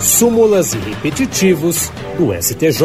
súmulas e repetitivos do STJ.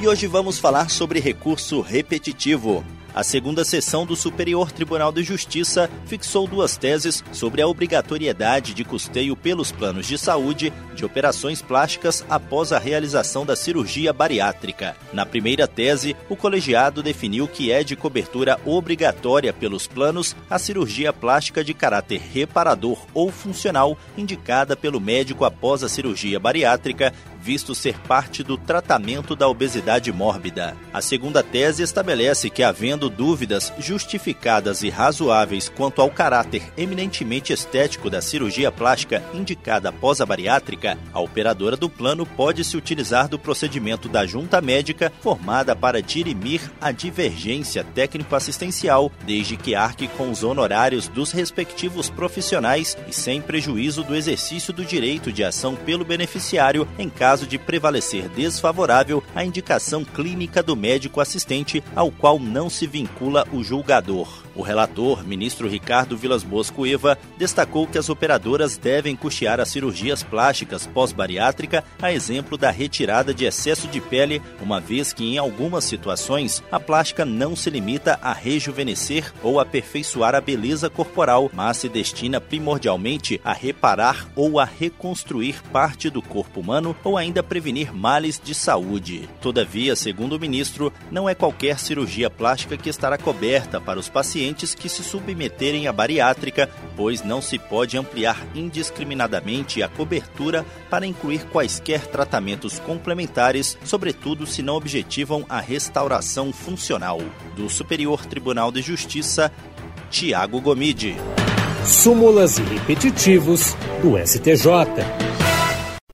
E hoje vamos falar sobre recurso repetitivo. A segunda sessão do Superior Tribunal de Justiça fixou duas teses sobre a obrigatoriedade de custeio pelos planos de saúde de operações plásticas após a realização da cirurgia bariátrica. Na primeira tese, o colegiado definiu que é de cobertura obrigatória pelos planos a cirurgia plástica de caráter reparador ou funcional indicada pelo médico após a cirurgia bariátrica visto ser parte do tratamento da obesidade mórbida. A segunda tese estabelece que, havendo dúvidas justificadas e razoáveis quanto ao caráter eminentemente estético da cirurgia plástica indicada após a bariátrica, a operadora do plano pode se utilizar do procedimento da junta médica formada para dirimir a divergência técnico-assistencial, desde que arque com os honorários dos respectivos profissionais e sem prejuízo do exercício do direito de ação pelo beneficiário em caso de prevalecer desfavorável a indicação clínica do médico assistente, ao qual não se vincula o julgador. O relator, ministro Ricardo Vilas Boas Cueva, destacou que as operadoras devem custear as cirurgias plásticas pós-bariátrica, a exemplo da retirada de excesso de pele, uma vez que em algumas situações a plástica não se limita a rejuvenescer ou aperfeiçoar a beleza corporal, mas se destina primordialmente a reparar ou a reconstruir parte do corpo humano ou ainda prevenir males de saúde. Todavia, segundo o ministro, não é qualquer cirurgia plástica que estará coberta para os pacientes que se submeterem à bariátrica, pois não se pode ampliar indiscriminadamente a cobertura para incluir quaisquer tratamentos complementares, sobretudo se não objetivam a restauração funcional. Do Superior Tribunal de Justiça, Tiago Gomide. Súmulas e repetitivos do STJ.